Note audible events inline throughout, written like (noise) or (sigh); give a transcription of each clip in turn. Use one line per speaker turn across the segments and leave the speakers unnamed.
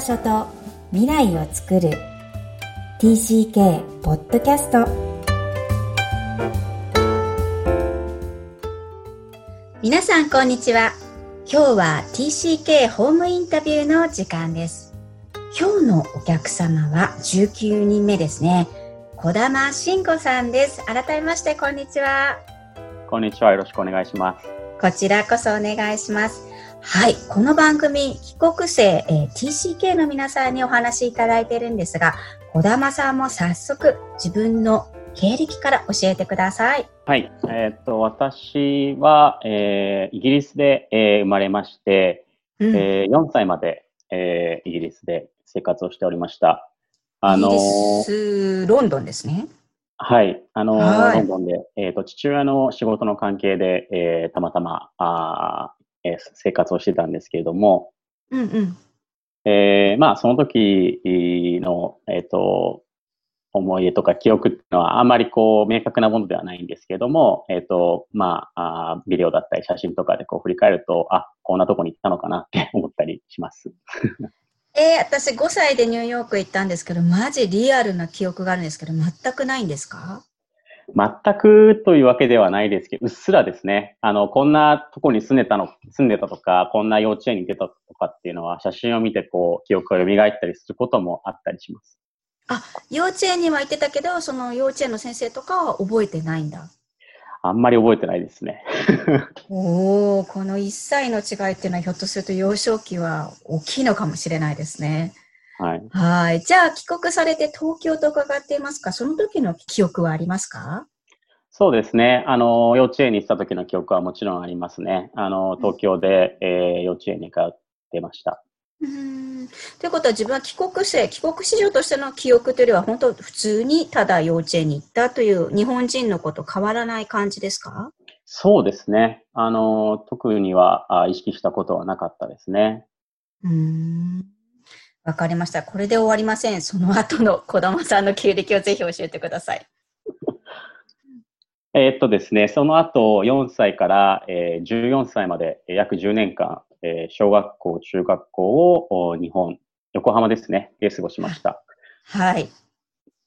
場所と未来を作る。TCK ポッドキャスト皆さんこんにちは。今日は TCK ホームインタビューの時間です。今日のお客様は19人目ですね。小玉慎吾さんです。改めましてこんにちは。
こんにちは。よろしくお願いします。
こちらこそお願いしますはい。この番組、帰国生、えー、TCK の皆さんにお話しいただいているんですが、小玉さんも早速自分の経歴から教えてください。
はい。えー、っと、私は、えー、イギリスで、えー、生まれまして、うん、えー、4歳まで、えー、イギリスで生活をしておりました。
あのー、イギリス、ロンドンですね。
はい。あのー、ロンドンで、えっ、と、父親の仕事の関係で、えー、たまたま、あえー、生活をしてたんですけれども、うんうん。えー、まあ、その時の、えっ、ー、と、思い出とか記憶っていうのはあんまりこう明確なものではないんですけれども、えっ、ー、と、まああ、ビデオだったり写真とかでこう振り返ると、あ、こんなとこに行ったのかなって思ったりします。
えー、私5歳でニューヨーク行ったんですけど、マジリアルな記憶があるんですけど、全くないんですか？
全くというわけではないですけど、うっすらですね。あの、こんなとこに住んでたの、住んでたとか、こんな幼稚園に出たとかっていうのは、写真を見てこう、記憶が蘇ったりすることもあったりします。
あ、幼稚園には行ってたけど、その幼稚園の先生とかは覚えてないんだ。
あんまり覚えてないですね。(laughs)
おお、この1歳の違いっていうのはひょっとすると幼少期は大きいのかもしれないですね。
はい。
はい。じゃあ、帰国されて東京と伺っていますか？その時の記憶はありますか？
そうですね。あの、幼稚園に行った時の記憶はもちろんありますね。あの、東京で、うん、えー、幼稚園に通ってました。
うんということは自分は帰国生、帰国子女としての記憶というよりは本当普通にただ幼稚園に行ったという日本人のこと変わらない感じですか？
そうですね。あの、特にはあ意識したことはなかったですね。
うんわかりました。これで終わりません。その後の児玉さんの経歴をぜひ教えてください。(laughs)
えっとですね、その後4歳から、えー、14歳まで約10年間、えー、小学校、中学校を日本、横浜ですね、で過ごしました。
はい。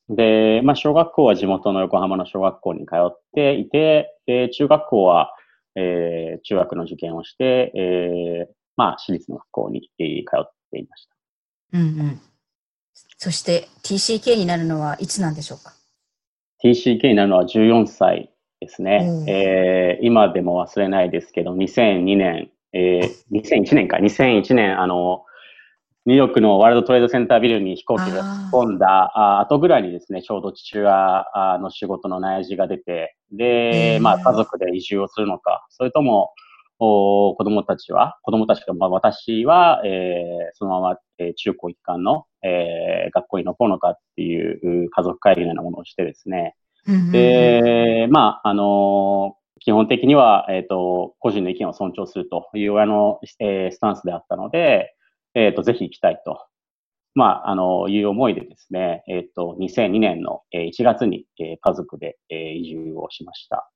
で、まあ、小学校は地元の横浜の小学校に通っていて、で中学校は、えー、中学の受験をして、えー、まあ、私立の学校に、えー、通っていました。
うんうん。そして TCK になるのはいつなんでしょうか
?TCK になるのは14歳ですね。うん、えー、今でも忘れないですけど、2002年、えー、2001年か、2001年、あの、ニューヨークのワールドトレードセンタービルに飛行機で突っ込んだあ後ぐらいにですね、ちょうど父親の仕事の内示が出て、で、まあ家族で移住をするのか、それとも、子供たちは、子供たちが、まあ、私は、えー、そのまま、えー、中高一貫の、えー、学校に残るのかっていう家族会議のようなものをしてですね。で、まあ、あの基本的には、えっ、ー、と、個人の意見を尊重するという親の、えー、スタンスであったので、えっ、ー、と、ぜひ行きたいと。まあ、あの、いう思いでですね、えっ、と、2002年の1月に、え家族で、え移住をしました。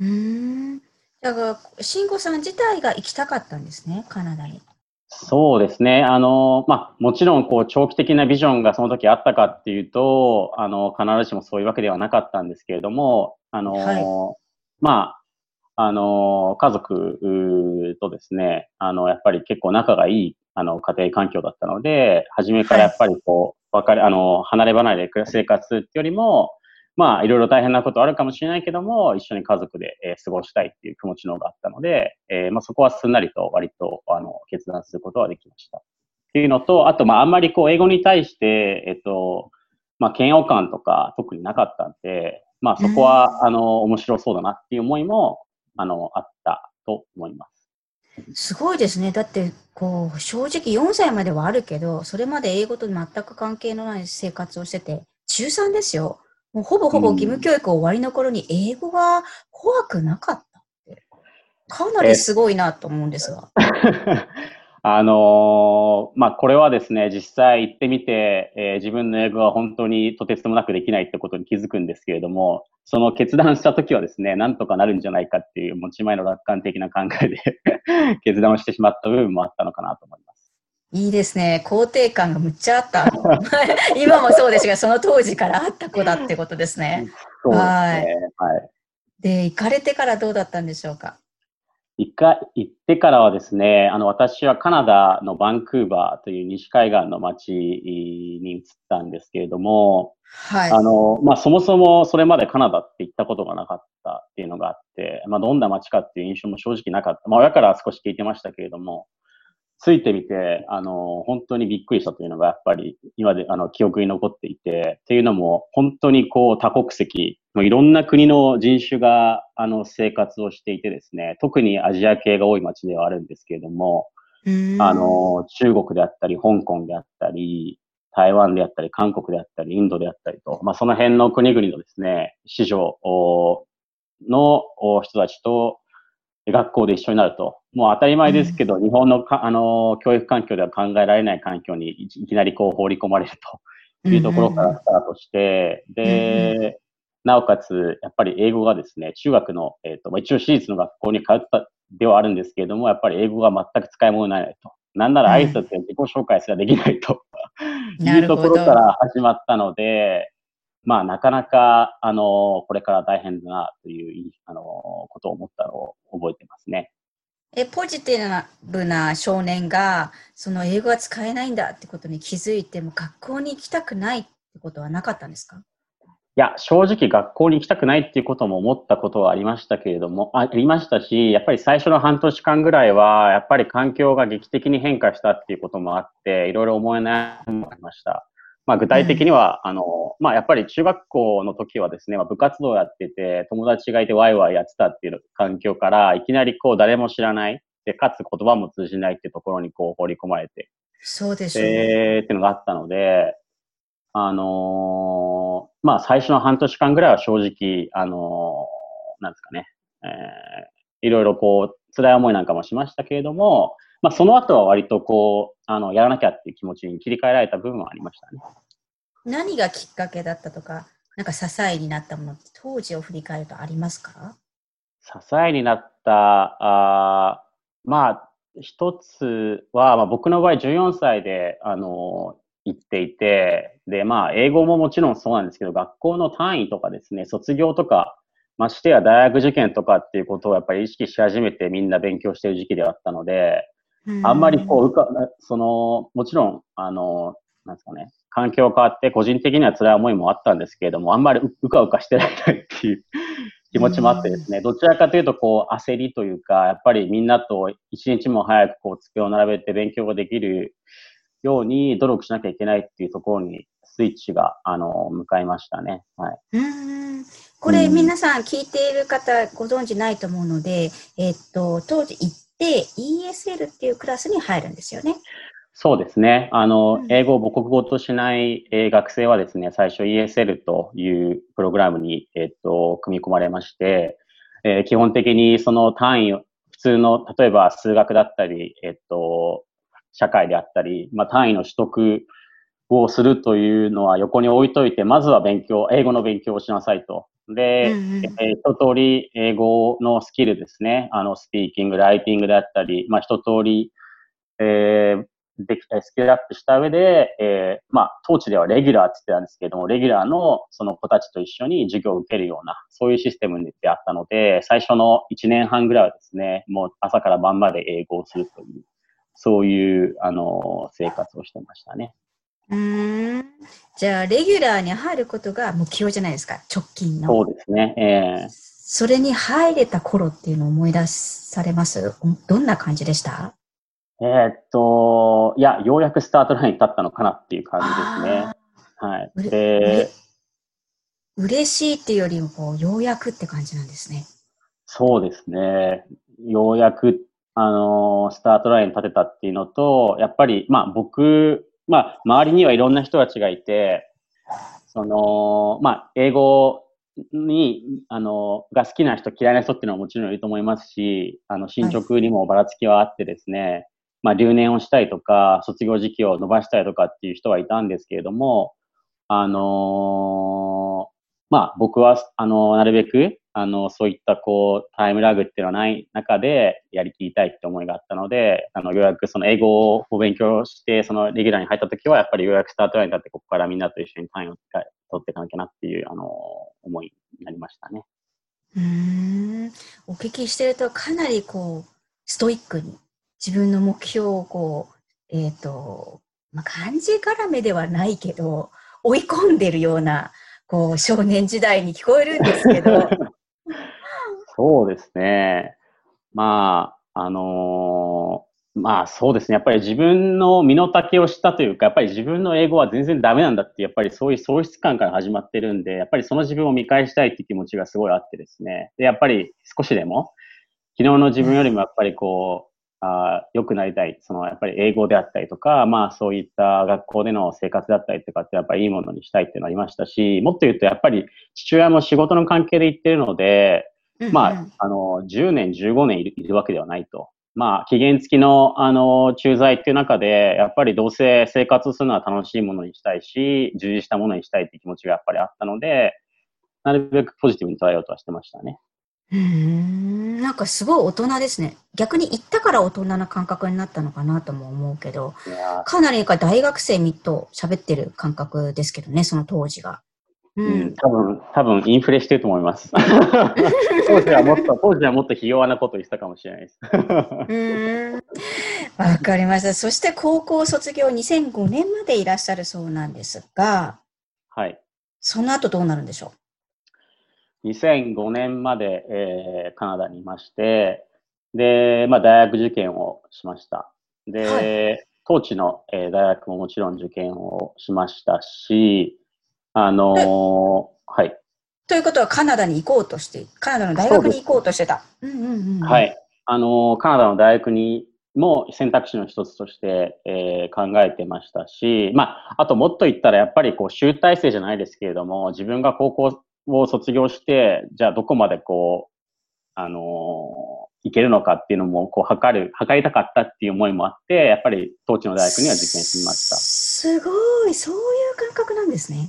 うんだから、慎吾さん自体が行きたかったんですね、カナダに。
そうですね。あの、まあ、もちろん、こう、長期的なビジョンがその時あったかっていうと、あの、必ずしもそういうわけではなかったんですけれども、あの、はい、まあ、あの、家族とですね、あの、やっぱり結構仲がいい、あの、家庭環境だったので、初めからやっぱりこう、はい、別れ、あの、離れ離れで生活っていうよりも、まあ、いろいろ大変なことあるかもしれないけども、一緒に家族で、えー、過ごしたいっていう気持ちの方があったので、えー、まあ、そこはすんなりと割と、あの、決断することはできました。っていうのと、あと、まあ、あんまりこう、英語に対して、えっと、まあ、嫌悪感とか特になかったんで、まあ、そこは、あの、面白そうだなっていう思いも、あの、あったと思います。
すごいですね。だって、こう、正直4歳まではあるけど、それまで英語と全く関係のない生活をしてて、中3ですよ。もうほぼほぼ義務教育終わりの頃に英語が怖くなかったって、かなりすごいなと思うんですが。(laughs)
あのー、まあ、これはですね、実際行ってみて、えー、自分の英語は本当にとてつもなくできないってことに気づくんですけれども、その決断した時はですね、なんとかなるんじゃないかっていう持ち前の楽観的な考えで (laughs) 決断をしてしまった部分もあったのかなと思います。
いいですね。肯定感がむっちゃあった。(laughs) 今もそうですが、その当時からあった子だってことですね。
そうですね。はい。はい、
で、行かれてからどうだったんでしょうか？
行か、行ってからはですね、あの、私はカナダのバンクーバーという西海岸の街に移ったんですけれども、はい。あの、まあ、そもそもそれまでカナダって行ったことがなかったっていうのがあって、まあ、どんな街かっていう印象も正直なかった。まあ、親から少し聞いてましたけれども、ついてみて、あの、本当にびっくりしたというのがやっぱり今で、あの、記憶に残っていて、っていうのも、本当にこう多国籍、いろんな国の人種が、あの、生活をしていてですね、特にアジア系が多い街ではあるんですけれども、あの、中国であったり、香港であったり、台湾であったり、韓国であったり、インドであったりと、まあ、その辺の国々のですね、市場の人たちと学校で一緒になると、もう当たり前ですけど、うん、日本のかあの教育環境では考えられない環境にいきなりこう放り込まれると。いうところからスタートして、うん、で、なおかつ、やっぱり英語がですね、中学の、えっ、ー、と、一応私立の学校に通ったではあるんですけれども、やっぱり英語が全く使い物にならないと。なんなら挨拶で自己紹介すらできないと、うん、いうところから始まったので、まあ、なかなか、あの、これから大変だなという、あの、ことを思ったのを覚えてますね。
え、ポジティブな少年が、その英語が使えないんだってことに気づいても、学校に行きたくないってことはなかったんですか？
いや、正直学校に行きたくないっていうことも思ったことはありましたけれども、ありましたし、やっぱり最初の半年間ぐらいは、やっぱり環境が劇的に変化したっていうこともあって、いろいろ思えないもありました。まあ、具体的には、うん、あの、まあ、やっぱり中学校の時はですね、まあ、部活動やってて、友達がいてワイワイやってたっていう環境から、いきなりこう誰も知らない、で、かつ言葉も通じないっていうところにこう放り込まれて、
そうです
ね。えー、っていうのがあったので、あのー、まあ、最初の半年間ぐらいは正直、あのー、なんですかね、えー、いろいろこう、辛い思いなんかもしましたけれども、まあ、その後は割とこう、あの、やらなきゃっていう気持ちに切り替えられた部分はありましたね。
何がきっかけだったとか、なんか支えになったものって当時を振り返るとありますか？
支えになった、あまあ、一つは、まあ、僕の場合14歳で、あの、行っていて、で、まあ、英語ももちろんそうなんですけど、学校の単位とかですね、卒業とか、ましてや大学受験とかっていうことをやっぱり意識し始めてみんな勉強している時期ではあったので、あんまりこう、うか、その、もちろん、あの、なんですかね、環境変わって個人的には辛い思いもあったんですけれども、あんまりうかうかしてられないっていう (laughs) 気持ちもあってですね、どちらかというとこう焦りというか、やっぱりみんなと一日も早くこう机を並べて勉強ができるように努力しなきゃいけないっていうところにスイッチが、あの、向かいましたね。はい。
うんこれ、皆さん聞いている方ご存知ないと思うので、えっと、当時行で ESL っていうクラスに入るんですよね。
そうですね。あの、うん、英語を母国語としない、えー、学生はですね、最初 ESL というプログラムに、えー、っと、組み込まれまして、えー、基本的にその単位、普通の、例えば数学だったり、えっと、社会であったり、まあ、単位の取得をするというのは横に置いといて、まずは勉強、英語の勉強をしなさいと。で、うんうん、えー、一通り英語のスキルですね。あの、スピーキング、ライティングであったり、まあ、一通り、えー、できたスキルアップした上で、えー、まあ、当地ではレギュラーって言ってたんですけれども、レギュラーのその子たちと一緒に授業を受けるような、そういうシステムであったので、最初の1年半ぐらいはですね、もう朝から晩まで英語をするという、そういう、あの、生活をしてましたね。
うんじゃあ、レギュラーに入ることが目標じゃないですか、直近の。
そうですね。えー、
それに入れた頃っていうのを思い出されます？どんな感じでした？
えー、っと、いや、ようやくスタートラインに立ったのかなっていう感じですね。はい。で、
嬉しいっていうよりも、こう、ようやくって感じなんですね。
そうですね。ようやく、あのー、スタートラインに立てたっていうのと、やっぱり、まあ僕まあ、周りにはいろんな人たちがいて、その、まあ、英語に、あの、が好きな人、嫌いな人っていうのはもちろんいると思いますし、あの、進捗にもばらつきはあってですね、はい、まあ、留年をしたいとか、卒業時期を伸ばしたいとかっていう人はいたんですけれども、あのー、まあ、僕は、あの、なるべく、あの、そういったこう、タイムラグっていうのはない中でやりきりたいって思いがあったので、あの、ようやくその英語を勉強して、そのレギュラーに入った時は、やっぱりようやくスタートラインに立って、ここからみんなと一緒に単位を取っていかなきゃなっていう、あの、思いになりましたね。
うん。お聞きしてると、かなりこう、ストイックに自分の目標をこう、えっ、ー、と、まあ、漢字絡めではないけど、追い込んでるような、こう、少年時代に聞こえるんですけど。(laughs)
そうですね。まあ、あのー、まあそうですね。やっぱり自分の身の丈を知ったというか、やっぱり自分の英語は全然ダメなんだって、やっぱりそういう喪失感から始まってるんで、やっぱりその自分を見返したいって気持ちがすごいあってですね。で、やっぱり少しでも、昨日の自分よりもやっぱりこう、あ良くなりたい。その、やっぱり英語であったりとか、まあそういった学校での生活だったりとかってやっぱりいいものにしたいっていうのありましたし、もっと言うとやっぱり父親も仕事の関係で行ってるので、まあ、あの、10年、15年いるいるわけではないと。まあ、期限付きの、あの、駐在っていう中で、やっぱりどうせ生活するのは楽しいものにしたいし、充実したものにしたいっていう気持ちがやっぱりあったので、なるべくポジティブに捉えようとはしてましたね。
うん、なんかすごい大人ですね。逆に行ったから大人な感覚になったのかなとも思うけど、かなりか大学生みと喋ってる感覚ですけどね、その当時が。
うん、多分、多分インフレしてると思います。(laughs) 当時はもっと、当時はもっとひ弱なこと言ってたかもしれないです。(laughs)
わかりました。そして高校卒業2005年までいらっしゃるそうなんですが、
はい。
その後どうなるんでしょう
？2005年まで、えー、カナダにいまして、で、まあ、大学受験をしました。で、はい、当地の、えー、大学ももちろん受験をしましたし、あのー、はい。
ということはカナダに行こうとして、カナダの大学に行こうとしてた。
はい。あのー、カナダの大学にも選択肢の一つとして、えー、考えてましたし、まあ、あともっと言ったらやっぱりこう集大成じゃないですけれども、自分が高校を卒業して、じゃあどこまでこう、あのー、いけるのかっていうのも、こう、測る、測りたかったっていう思いもあって、やっぱり、当地の大学には受験しました。
すごい、そういう感覚なんですね。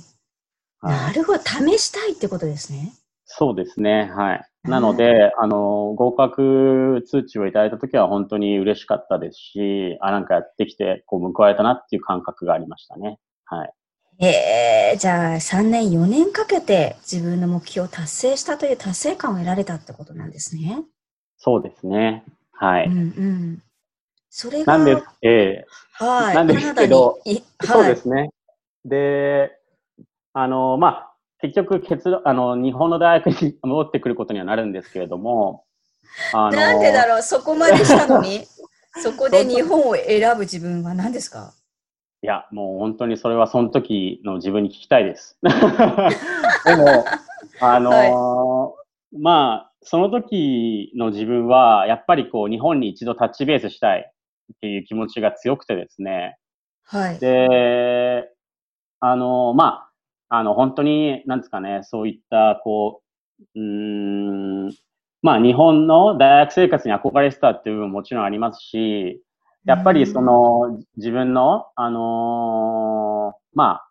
なるほど、試したいってことですね。
そうですね、はい。なので、あの、合格通知をいただいたときは本当に嬉しかったですし、あ、なんかやってきて、こう、報われたなっていう感覚がありましたね。はい。
えー、じゃあ3年、4年かけて自分の目標を達成したという達成感を得られたってことなんですね。
そうですね。はい。うんう
ん。それが。
なんです、え
ー、はい。
なんですけど、はい、そうですね。で、あの、まあ、結局結論、あの、日本の大学に戻ってくることにはなるんですけれども、
あのなんでだろう、そこまでしたのに、(laughs) そこで日本を選ぶ自分は何ですか？
いや、もう本当にそれはその時の自分に聞きたいです。(laughs) でも、あのーはい、まあ、その時の自分は、やっぱりこう、日本に一度タッチベースしたいっていう気持ちが強くてですね。
はい。
で、あのー、まあ、あの、本当に、なんですかね、そういった、こう、うん、まあ、日本の大学生活に憧れてたっていう部分ももちろんありますし、やっぱりその自分の、あのー、まあ、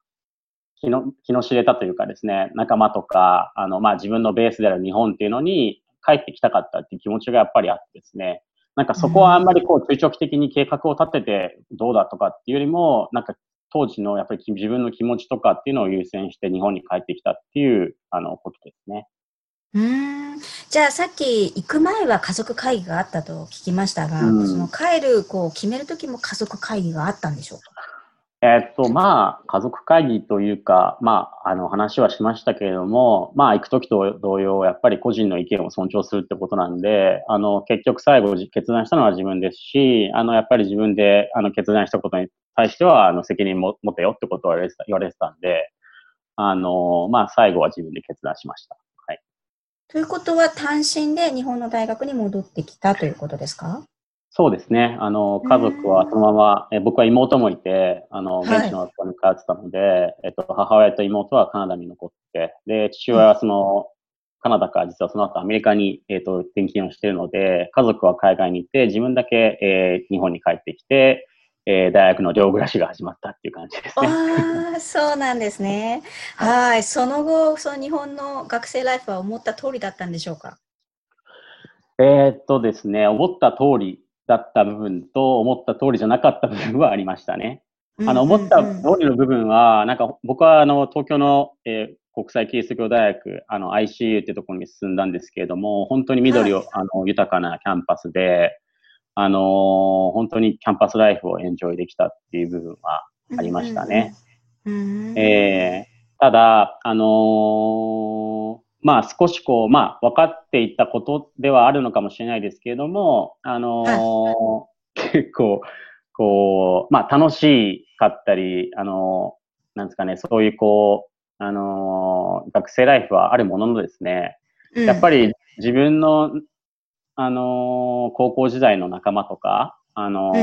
気の、気の知れたというかですね、仲間とか、あの、まあ自分のベースである日本っていうのに帰ってきたかったっていう気持ちがやっぱりあってですね、なんかそこはあんまりこう中長期的に計画を立ててどうだとかっていうよりも、なんか当時のやっぱり自分の気持ちとかっていうのを優先して日本に帰ってきたっていう、あの、ことですね。
うん。じゃあさっき行く前は家族会議があったと聞きましたが、うん、その帰るこう決める時も家族会議があったんでしょうか？
えっと、まあ、家族会議というか、まあ、あの、話はしましたけれども、まあ、行くときと同様、やっぱり個人の意見を尊重するってことなんで、あの、結局最後決断したのは自分ですし、あの、やっぱり自分で、あの、決断したことに対しては、あの、責任も持てよってことを言われてた言われてたんで、あの、まあ、最後は自分で決断しました。
はいということは単身で日本の大学に戻ってきたということですか？
そうですね。あの、家族はそのまま、え僕は妹もいて、あの、現地の学校に通ってたので、はい、えっと、母親と妹はカナダに残って、で、父親はその、カナダから実はその後アメリカに、えっ、と、転勤をしているので、家族は海外に行って、自分だけ、えー、日本に帰ってきて、えー、大学の寮暮らしが始まったっていう感じですね。
ああ、そうなんですね。(laughs) はい。その後、その日本の学生ライフは思った通りだったんでしょうか？
えー、っとですね、思った通りだった部分と思った通りじゃなかった部分はありましたね。あの、思った通りの部分は、なんか僕はあの、東京の、えー、国際キリスト教大学、あの、ICU ってところに進んだんですけれども、本当に緑を、はい、あの、豊かなキャンパスで、あのー、本当にキャンパスライフをエンジョイできたっていう部分はありましたね。えー、ただ、あのー、まあ少しこう、まあ分かっていったことではあるのかもしれないですけれども、あのー結構、こう、まあ楽しかったり、あのなんですかね、そういうこう、あの学生ライフはあるもののですね、やっぱり自分のあのー、高校時代の仲間とか、あの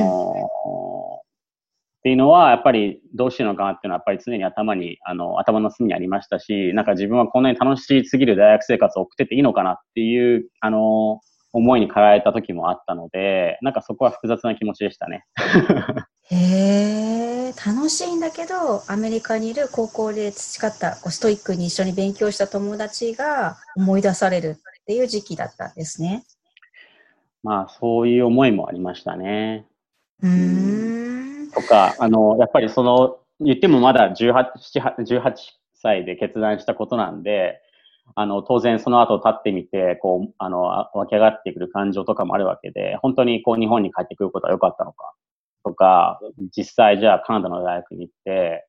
っていうのは、やっぱりどうしてるのかなっていうのは、やっぱり常に頭に、あの、頭の隅にありましたし、なんか自分はこんなに楽しすぎる大学生活を送ってていいのかなっていう、あのー、思いに駆られた時もあったので、なんかそこは複雑な気持ちでしたね。(laughs)
へえ、楽しいんだけど、アメリカにいる高校で培ったこうストイックに一緒に勉強した友達が思い出されるっていう時期だったんですね。
まあ、そういう思いもありましたね。
うん。
とか、あの、やっぱりその、言ってもまだ18、18歳で決断したことなんで、あの、当然その後立ってみて、こう、あの、湧き上がってくる感情とかもあるわけで、本当にこう日本に帰ってくることは良かったのか、とか、実際じゃあカナダの大学に行って、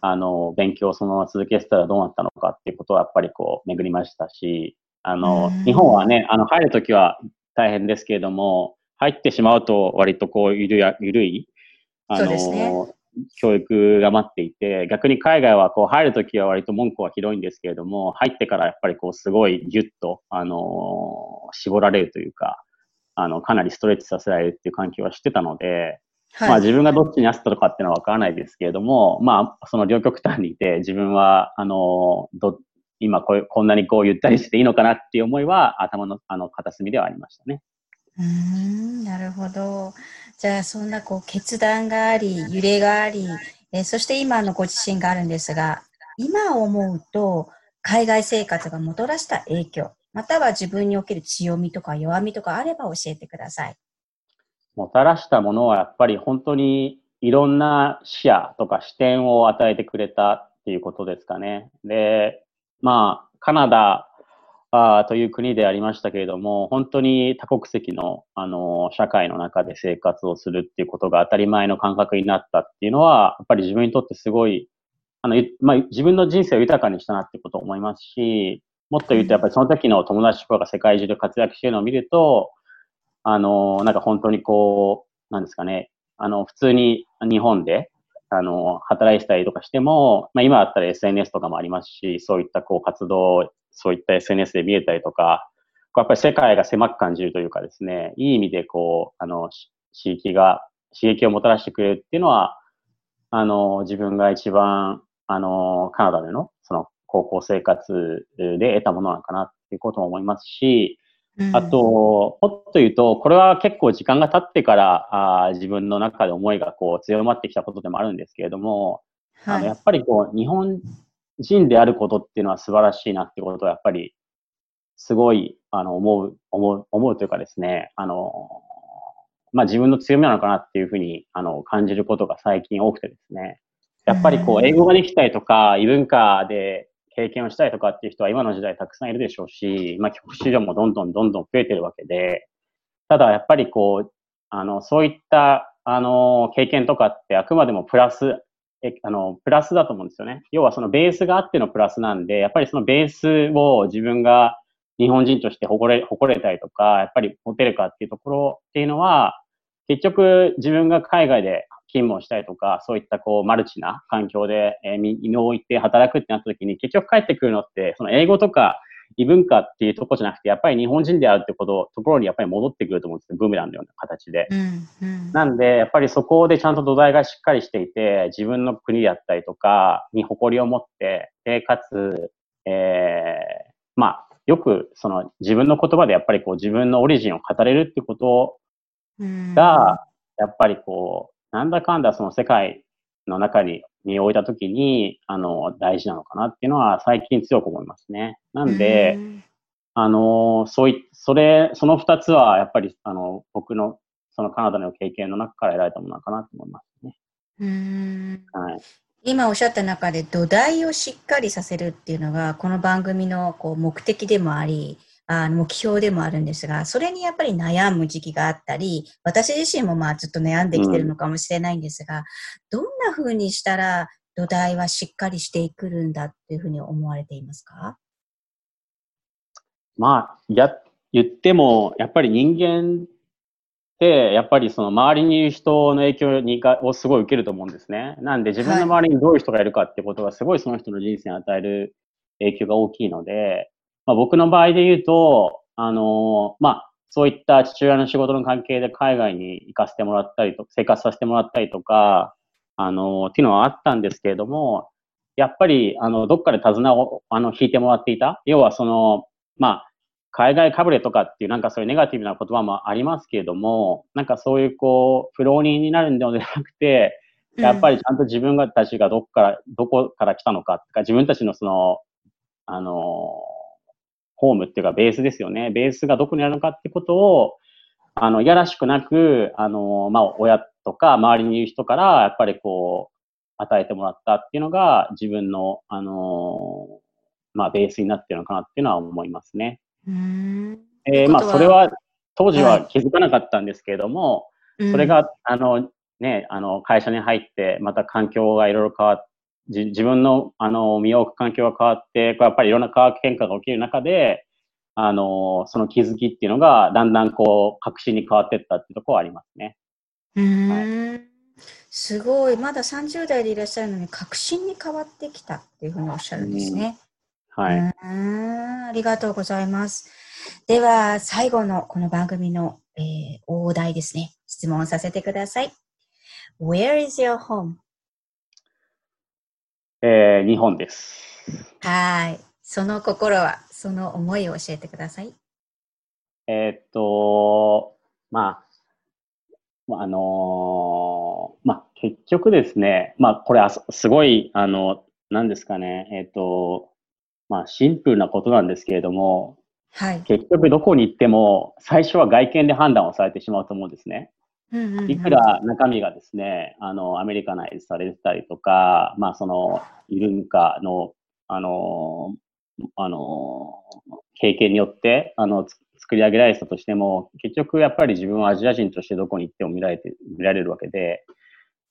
あの、勉強をそのまま続けてたらどうなったのかっていうことはやっぱりこう巡りましたし、あの、日本はね、あの、入るときは大変ですけれども、入ってしまうと割とこう、ゆるや、ゆるい、
あの、ね、
教育が待っていて、逆に海外はこう入るときは割と文句は広いんですけれども、入ってからやっぱりこうすごいギュッと、あの絞られるというか、あの、かなりストレッチさせられるっていう環境は知ってたので、はい、まあ自分がどっちに合ってたのかっていうのはわからないですけれども、まあその両極端にいて、自分は、あの、ど、今ここんなにこうゆったりしていいのかなっていう思いは頭のあの片隅ではありましたね。
うんなるほど。じゃあそんなこう決断があり揺れがあり、えそして今のご自身があるんですが今思うと海外生活がもたらした影響または自分における強みとか弱みとかあれば教えてください。
もたらしたものはやっぱり本当にいろんな視野とか視点を与えてくれたっていうことですかね。で、まあ、カナダあという国でありましたけれども、本当に多国籍の、あの、社会の中で生活をするっていうことが当たり前の感覚になったっていうのは、やっぱり自分にとってすごい、あの、まあ、自分の人生を豊かにしたなってことを思いますし、もっと言うとやっぱりその時の友達とかが世界中で活躍しているのを見ると、あの、なんか本当にこう、なんですかね、あの、普通に日本で、あの、働いてたりとかしても、まあ今だったら SNS とかもありますし、そういったこう活動、そういった SNS で見えたりとか、やっぱり世界が狭く感じるというかですね、いい意味でこう、あの、刺激が、刺激をもたらしてくれるっていうのは、あの、自分が一番、あの、カナダでの、その、高校生活で得たものなのかなっていうことも思いますし、あと、もっと言うと、これは結構時間が経ってからあ自分の中で思いがこう強まってきたことでもあるんですけれども、はい、あのやっぱりこう日本人であることっていうのは素晴らしいなってことはやっぱりすごいあの思う、思う、思うというかですね、あの、まあ自分の強みなのかなっていうふうにあの感じることが最近多くてですね、やっぱりこう英語ができたりとか異文化で経験をしたいとかっていう人は今の時代たくさんいるでしょうし、まあ、帰国市場もどんどんどんどん増えてるわけで、ただやっぱりこう、あの、そういった、あの、経験とかってあくまでもプラス、え、あの、プラスだと思うんですよね。要はそのベースがあってのプラスなんで、やっぱりそのベースを自分が日本人として誇れ、誇れたりとか、やっぱり持てるかっていうところっていうのは、結局自分が海外で勤務をしたりとか、そういったこうマルチな環境で、えー、身を置いて働くってなった時に、結局帰ってくるのって、その英語とか異文化っていうとこじゃなくて、やっぱり日本人であるってこと、ところにやっぱり戻ってくると思うんですよ。ブーメランのような形で。
うんうん、
なんで、やっぱりそこでちゃんと土台がしっかりしていて、自分の国であったりとかに誇りを持って、で、かつ、えー、まあ、よくその自分の言葉でやっぱりこう自分のオリジンを語れるってことが、やっぱりこう、なんだかんだその世界の中に身を置いたときに、あの、大事なのかなっていうのは最近強く思いますね。なんで、んあの、そうい、それ、その二つはやっぱり、あの、僕のそのカナダの経験の中から得られたものかなと思いますね。
うんはい、今おっしゃった中で土台をしっかりさせるっていうのがこの番組のこう目的でもありあの目標でもあるんですがそれにやっぱり悩む時期があったり私自身もまあずっと悩んできてるのかもしれないんですが、うん、どんな風にしたら土台はしっかりしていくんだっていうふうに思われていますか？
まあや言ってもやっぱり人間で、やっぱりその周りにいる人の影響にかをすごい受けると思うんですね。なんで自分の周りにどういう人がいるかってことがすごいその人の人生に与える影響が大きいので、まあ、僕の場合で言うと、あのまあ、そういった父親の仕事の関係で海外に行かせてもらったりと、生活させてもらったりとか、あのっていうのはあったんですけれども、やっぱり、あの、どっかで手綱を、あの、引いてもらっていた。要は、その、まあ、海外かぶれとかっていうなんかそういうネガティブな言葉もありますけれども、なんかそういうこう、不浪人になるんではなくて、やっぱりちゃんと自分たちがどこから、どこから来たのかとか、自分たちのその、あの、ホームっていうかベースですよね。ベースがどこにあるのかってことを、あの、やらしくなく、あの、まあ、親とか周りにいる人から、やっぱりこう、与えてもらったっていうのが、自分の、あの、まあ、ベースになってるのかなっていうのは思いますね。えー、まあ、それは当時は気づかなかったんですけれども、はい、それが、あの、ね、あの、会社に入って、また環境がいろいろ変わって、自分の、あの、身を置く環境が変わって、やっぱりいろんな化学変化が起きる中で、あの、その気づきっていうのが、だんだんこう、確信に変わっていったっていうところはありますね。
うん、はい、すごい。まだ30代でいらっしゃるのに、確信に変わってきたっていうふうにおっしゃるんですね。
はい。
ありがとうございます。では、最後のこの番組の、えー、大題ですね。質問させてください。Where is your home?
えー、日本です。
はい。その心は、その思いを教えてください。
えー、っと、まあ、あのー、まあ、結局ですね、まあ、これはすごい、あの、何ですかね、えー、っと、まあ、シンプルなことなんですけれども、
はい、
結局どこに行っても、最初は外見で判断をされてしまうと思うんですね。いくら中身がですね、あの、アメリカ内でされてたりとか、まあ、その、いるんかの、あの、あの、経験によって、あの、作り上げられたとしても、結局やっぱり自分はアジア人としてどこに行っても見られて、見られるわけで、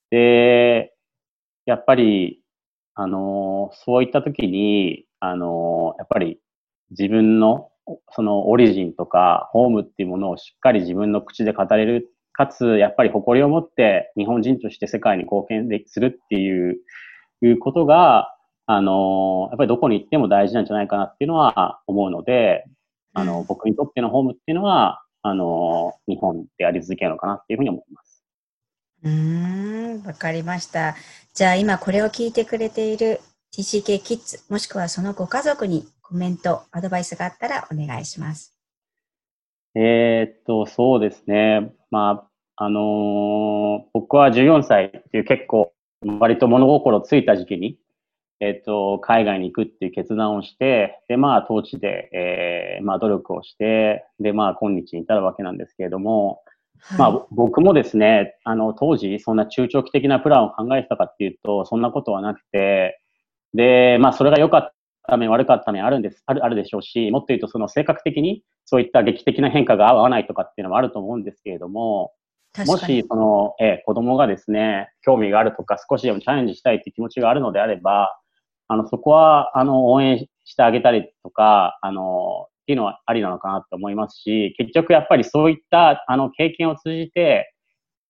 で、やっぱり、あの、そういった時に、あの、やっぱり自分のそのオリジンとかホームっていうものをしっかり自分の口で語れる、かつやっぱり誇りを持って日本人として世界に貢献でするっていういうことが、あの、やっぱりどこに行っても大事なんじゃないかなっていうのは思うので、あの、僕にとってのホームっていうのは、あの、日本であり続けるのかなっていうふうに思います。
うん、わかりました。じゃあ今これを聞いてくれている TCK キッズ、もしくはそのご家族にコメント、アドバイスがあったらお願いします。
えー、っと、そうですね。まあ、あのー、僕は14歳っていう結構、割と物心ついた時期に、えっと、海外に行くっていう決断をして、で、まあ、当地で、えー、まあ、努力をして、で、まあ、今日に至るわけなんですけれども、はい、まあ、僕もですね、あの、当時、そんな中長期的なプランを考えてたかっていうと、そんなことはなくて、で、まあ、それが良かった面、悪かった面あるんです、ある、あるでしょうし、もっと言うと、その性格的に、そういった劇的な変化が合わないとかっていうのもあると思うんですけれども、もし、その、えー、子供がですね、興味があるとか、少しでもチャレンジしたいっていう気持ちがあるのであれば、あの、そこは、あの、応援してあげたりとか、あの、っていうのはありなのかなと思いますし、結局やっぱりそういった、あの、経験を通じて、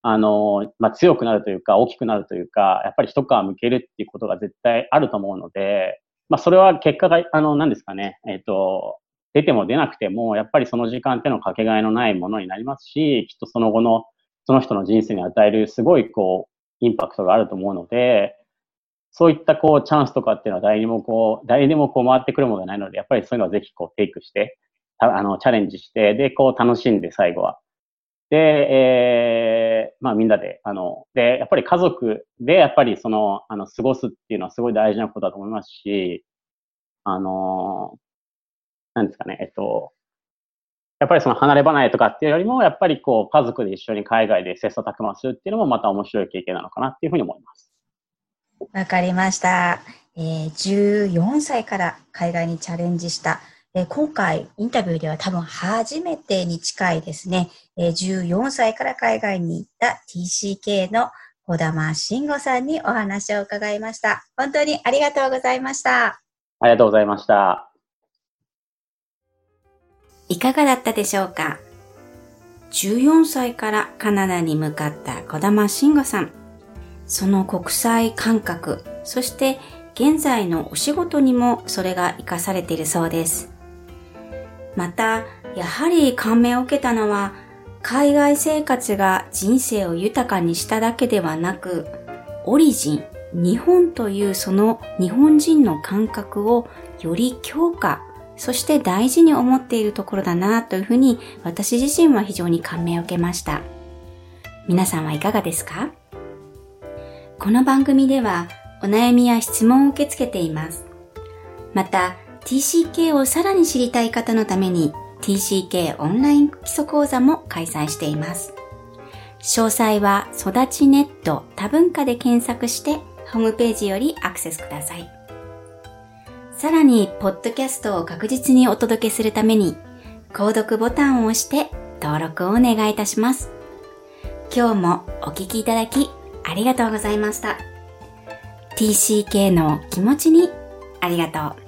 あの、まあ、強くなるというか、大きくなるというか、やっぱり一皮向けるっていうことが絶対あると思うので、まあ、それは結果が、あの、何ですかね、えっ、ー、と、出ても出なくても、やっぱりその時間ってのかけがえのないものになりますし、きっとその後の、その人の人生に与えるすごい、こう、インパクトがあると思うので、そういったこう、チャンスとかっていうのは誰にもこう、誰にもこう回ってくるものがないので、やっぱりそういうのはぜひこう、テイクして、あの、チャレンジして、で、こう、楽しんで最後は、で、えー、まあみんなで、あの、で、やっぱり家族で、やっぱりその、あの、過ごすっていうのはすごい大事なことだと思いますし、あの、なんですかね、えっと、やっぱりその離れ離れとかっていうよりも、やっぱりこう、家族で一緒に海外で切磋琢磨するっていうのもまた面白い経験なのかなっていうふうに思います。
わかりました。えー、14歳から海外にチャレンジしたえ今回インタビューでは多分初めてに近いですね、え14歳から海外に行った TCK の小玉慎吾さんにお話を伺いました。本当にありがとうございました。あ
りがとうございました。
いかがだったでしょうか？14歳からカナダに向かった小玉慎吾さん。その国際感覚、そして現在のお仕事にもそれが活かされているそうです。また、やはり感銘を受けたのは、海外生活が人生を豊かにしただけではなく、オリジン、日本というその日本人の感覚をより強化、そして大事に思っているところだなというふうに私自身は非常に感銘を受けました。皆さんはいかがですか？この番組ではお悩みや質問を受け付けています。また、TCK をさらに知りたい方のために TCK オンライン基礎講座も開催しています。詳細は育ちネット多文化で検索してホームページよりアクセスください。さらに、ポッドキャストを確実にお届けするために、購読ボタンを押して登録をお願いいたします。今日もお聴きいただきありがとうございました。TCK の気持ちにありがとう。